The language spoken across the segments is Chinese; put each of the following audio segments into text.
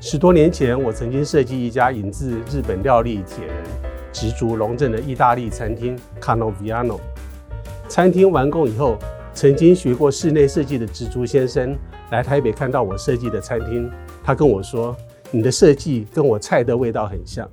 十多年前，我曾经设计一家引自日本料理铁人植竹隆正的意大利餐厅 Canoviano。餐厅完工以后，曾经学过室内设计的植竹先生来台北看到我设计的餐厅，他跟我说：“你的设计跟我菜的味道很像。”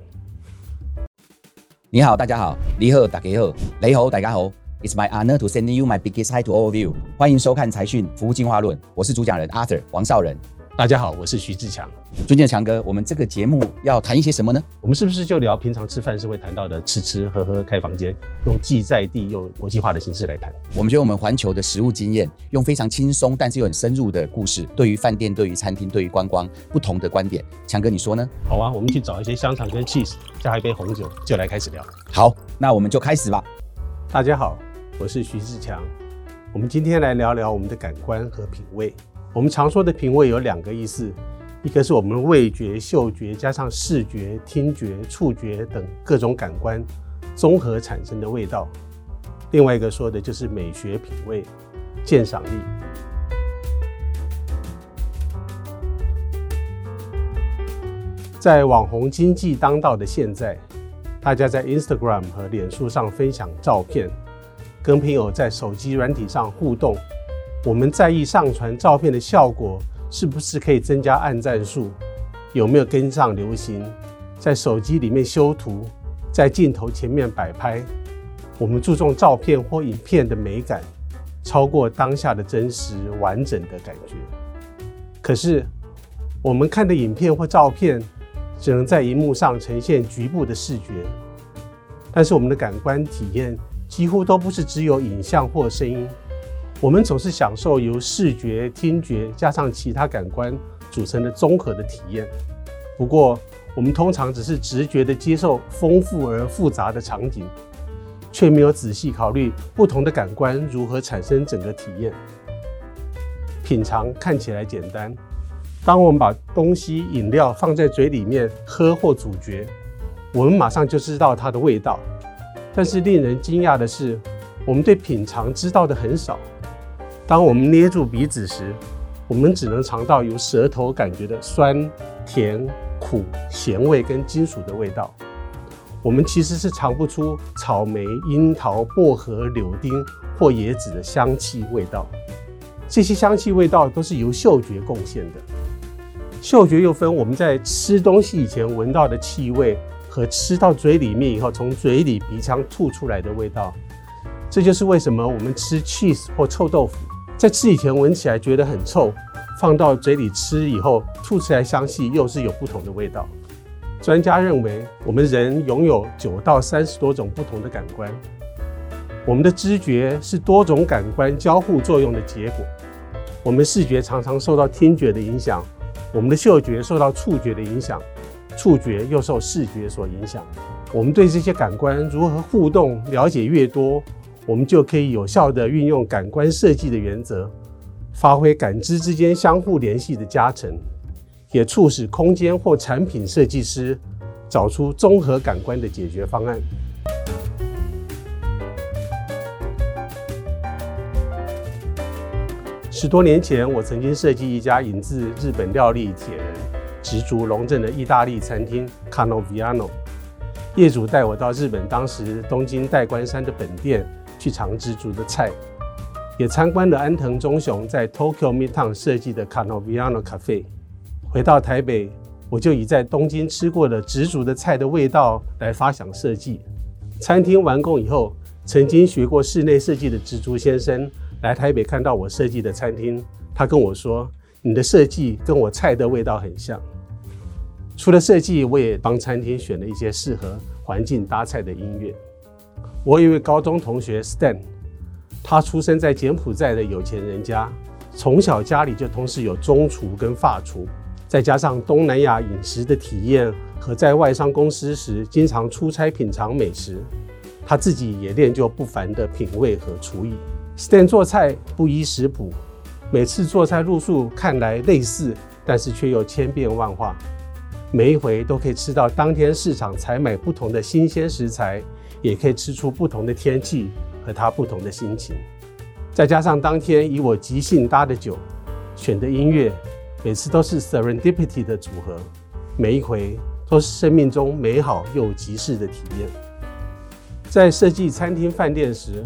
你好，大家好，你好，大家好，雷猴，大家好。It's my honor to send you my biggest hi to all of you。欢迎收看财讯服务进化论，我是主讲人 Arthur 王少仁。大家好，我是徐志强。尊敬的强哥，我们这个节目要谈一些什么呢？我们是不是就聊平常吃饭是会谈到的吃吃喝喝开房间，用既在地又国际化的形式来谈？我们觉得我们环球的食物经验，用非常轻松但是又很深入的故事，对于饭店、对于餐厅、对于观光不同的观点，强哥你说呢？好啊，我们去找一些香肠跟 cheese，加一杯红酒，就来开始聊。好，那我们就开始吧。大家好，我是徐志强。我们今天来聊聊我们的感官和品味。我们常说的品味有两个意思。一个是我们味觉、嗅觉加上视觉、听觉、触觉等各种感官综合产生的味道，另外一个说的就是美学品味、鉴赏力。在网红经济当道的现在，大家在 Instagram 和脸书上分享照片，跟朋友在手机软体上互动，我们在意上传照片的效果。是不是可以增加按赞数？有没有跟上流行？在手机里面修图，在镜头前面摆拍，我们注重照片或影片的美感，超过当下的真实完整的感觉。可是，我们看的影片或照片，只能在荧幕上呈现局部的视觉，但是我们的感官体验几乎都不是只有影像或声音。我们总是享受由视觉、听觉加上其他感官组成的综合的体验。不过，我们通常只是直觉地接受丰富而复杂的场景，却没有仔细考虑不同的感官如何产生整个体验。品尝看起来简单，当我们把东西、饮料放在嘴里面喝或咀嚼，我们马上就知道它的味道。但是令人惊讶的是，我们对品尝知道的很少。当我们捏住鼻子时，我们只能尝到由舌头感觉的酸、甜、苦、咸味跟金属的味道。我们其实是尝不出草莓、樱桃、薄荷、柳丁或椰子的香气味道。这些香气味道都是由嗅觉贡献的。嗅觉又分我们在吃东西以前闻到的气味，和吃到嘴里面以后从嘴里鼻腔吐出来的味道。这就是为什么我们吃 cheese 或臭豆腐。在吃以前闻起来觉得很臭，放到嘴里吃以后吐出来香气又是有不同的味道。专家认为，我们人拥有九到三十多种不同的感官。我们的知觉是多种感官交互作用的结果。我们视觉常常受到听觉的影响，我们的嗅觉受到触觉的影响，触觉又受视觉所影响。我们对这些感官如何互动了解越多，我们就可以有效地运用感官设计的原则，发挥感知之间相互联系的加成，也促使空间或产品设计师找出综合感官的解决方案。十多年前，我曾经设计一家引自日本料理铁人植竹龙镇的意大利餐厅 Canoviano，业主带我到日本当时东京代官山的本店。去尝植竹的菜，也参观了安藤忠雄在 Tokyo Midtown 设计的 Canoviano Cafe。回到台北，我就以在东京吃过的植竹的菜的味道来发想设计。餐厅完工以后，曾经学过室内设计的植竹先生来台北看到我设计的餐厅，他跟我说：“你的设计跟我菜的味道很像。”除了设计，我也帮餐厅选了一些适合环境搭菜的音乐。我有一位高中同学 Stan，他出生在柬埔寨的有钱人家，从小家里就同时有中厨跟法厨，再加上东南亚饮食的体验和在外商公司时经常出差品尝美食，他自己也练就不凡的品味和厨艺。Stan 做菜不依食谱，每次做菜路数看来类似，但是却又千变万化，每一回都可以吃到当天市场采买不同的新鲜食材。也可以吃出不同的天气和他不同的心情，再加上当天以我即兴搭的酒、选的音乐，每次都是 serendipity 的组合，每一回都是生命中美好又即逝的体验。在设计餐厅饭店时，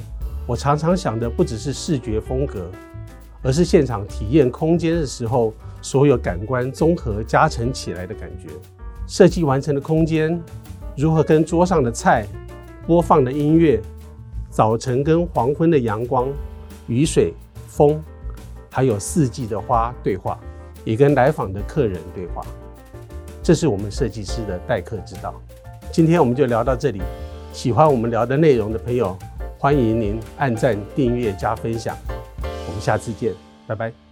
我常常想的不只是视觉风格，而是现场体验空间的时候，所有感官综合加成起来的感觉。设计完成的空间，如何跟桌上的菜、播放的音乐、早晨跟黄昏的阳光、雨水、风，还有四季的花对话，也跟来访的客人对话。这是我们设计师的待客之道。今天我们就聊到这里。喜欢我们聊的内容的朋友，欢迎您按赞、订阅、加分享。我们下次见，拜拜。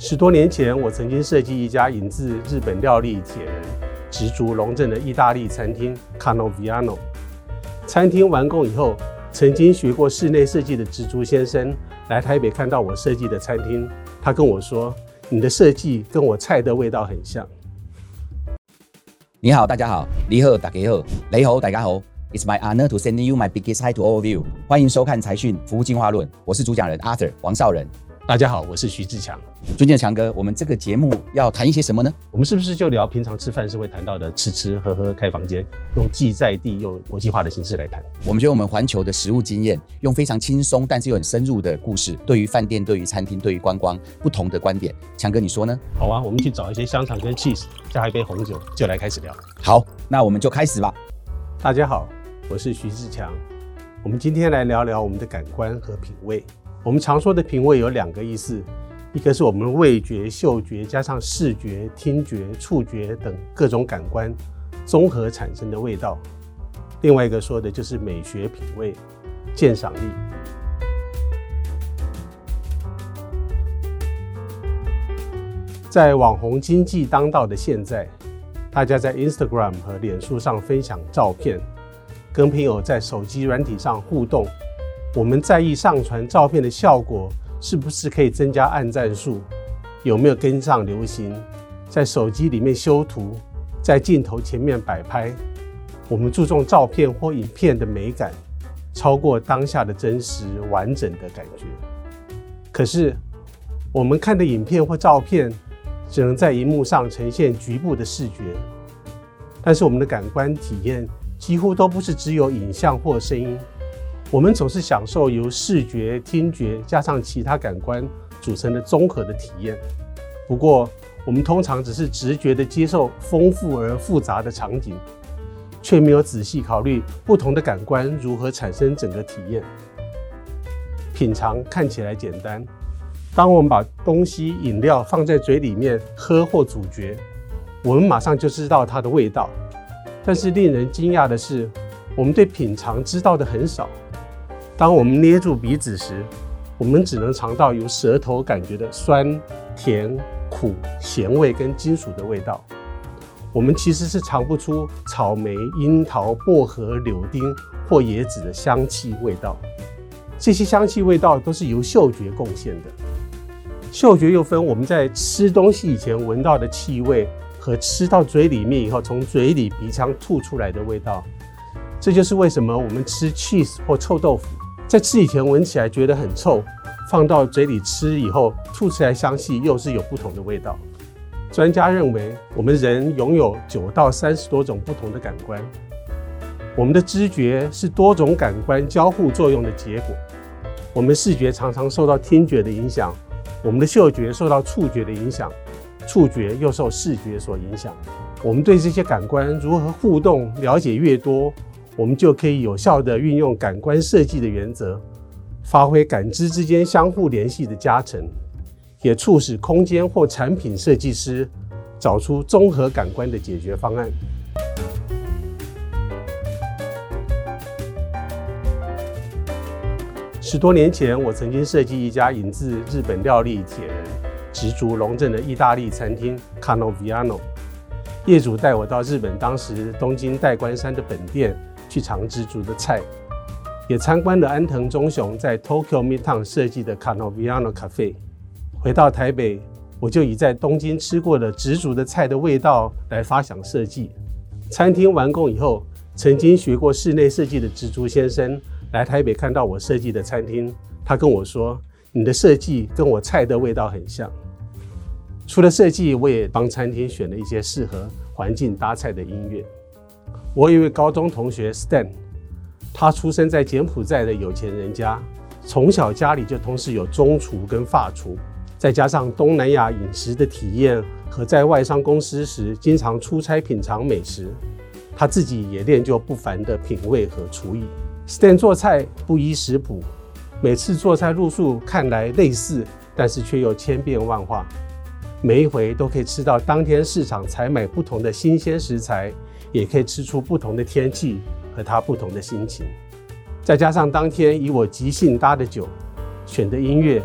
十多年前，我曾经设计一家引自日本料理铁人植竹隆正的意大利餐厅 Canoviano。餐厅完工以后，曾经学过室内设计的植竹先生来台北看到我设计的餐厅，他跟我说：“你的设计跟我菜的味道很像。”你好，大家好，你好，大家好，雷猴，大家好。It's my honor to send you my biggest high to all of you。欢迎收看财讯服务进化论，我是主讲人 Arthur 王少仁。大家好，我是徐志强。尊敬的强哥，我们这个节目要谈一些什么呢？我们是不是就聊平常吃饭是会谈到的吃吃喝喝开房间，用既在地又国际化的形式来谈？我们觉得我们环球的食物经验，用非常轻松但是又很深入的故事，对于饭店、对于餐厅、对于观光不同的观点，强哥你说呢？好啊，我们去找一些香肠跟 cheese，加一杯红酒，就来开始聊。好，那我们就开始吧。大家好，我是徐志强。我们今天来聊聊我们的感官和品味。我们常说的品味有两个意思。一个是我们味觉、嗅觉加上视觉、听觉、触觉等各种感官综合产生的味道，另外一个说的就是美学品味、鉴赏力。在网红经济当道的现在，大家在 Instagram 和脸书上分享照片，跟朋友在手机软体上互动，我们在意上传照片的效果。是不是可以增加按赞数？有没有跟上流行？在手机里面修图，在镜头前面摆拍，我们注重照片或影片的美感，超过当下的真实完整的感觉。可是，我们看的影片或照片，只能在荧幕上呈现局部的视觉，但是我们的感官体验几乎都不是只有影像或声音。我们总是享受由视觉、听觉加上其他感官组成的综合的体验。不过，我们通常只是直觉地接受丰富而复杂的场景，却没有仔细考虑不同的感官如何产生整个体验。品尝看起来简单，当我们把东西、饮料放在嘴里面喝或咀嚼，我们马上就知道它的味道。但是令人惊讶的是，我们对品尝知道的很少。当我们捏住鼻子时，我们只能尝到由舌头感觉的酸、甜、苦、咸味跟金属的味道。我们其实是尝不出草莓、樱桃、薄荷、柳丁或椰子的香气味道。这些香气味道都是由嗅觉贡献的。嗅觉又分我们在吃东西以前闻到的气味，和吃到嘴里面以后从嘴里鼻腔吐出来的味道。这就是为什么我们吃 cheese 或臭豆腐，在吃以前闻起来觉得很臭，放到嘴里吃以后吐出来香气又是有不同的味道。专家认为，我们人拥有九到三十多种不同的感官。我们的知觉是多种感官交互作用的结果。我们视觉常常受到听觉的影响，我们的嗅觉受到触觉的影响，触觉又受视觉所影响。我们对这些感官如何互动了解越多，我们就可以有效地运用感官设计的原则，发挥感知之间相互联系的加成，也促使空间或产品设计师找出综合感官的解决方案。十多年前，我曾经设计一家引自日本料理铁人植竹龙镇的意大利餐厅 Canoviano，业主带我到日本当时东京代官山的本店。去尝植竹的菜，也参观了安藤忠雄在 Tokyo Midtown 设计的 Canoviano Cafe。回到台北，我就以在东京吃过的植竹的菜的味道来发想设计。餐厅完工以后，曾经学过室内设计的植竹先生来台北看到我设计的餐厅，他跟我说：“你的设计跟我菜的味道很像。”除了设计，我也帮餐厅选了一些适合环境搭菜的音乐。我有一位高中同学 Stan，他出生在柬埔寨的有钱人家，从小家里就同时有中厨跟法厨，再加上东南亚饮食的体验和在外商公司时经常出差品尝美食，他自己也练就不凡的品味和厨艺。Stan 做菜不依食谱，每次做菜路数看来类似，但是却又千变万化，每一回都可以吃到当天市场采买不同的新鲜食材。也可以吃出不同的天气和他不同的心情，再加上当天以我即兴搭的酒，选的音乐，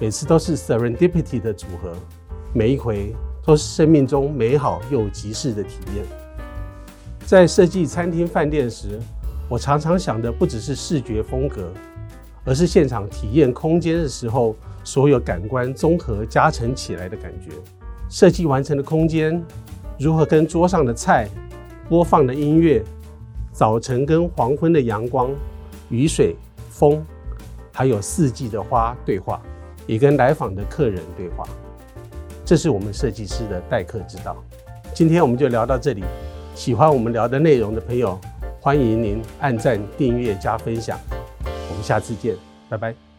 每次都是 serendipity 的组合，每一回都是生命中美好又即逝的体验。在设计餐厅饭店时，我常常想的不只是视觉风格，而是现场体验空间的时候，所有感官综合加成起来的感觉。设计完成的空间，如何跟桌上的菜，播放的音乐，早晨跟黄昏的阳光、雨水、风，还有四季的花对话，也跟来访的客人对话。这是我们设计师的待客之道。今天我们就聊到这里。喜欢我们聊的内容的朋友，欢迎您按赞、订阅、加分享。我们下次见，拜拜。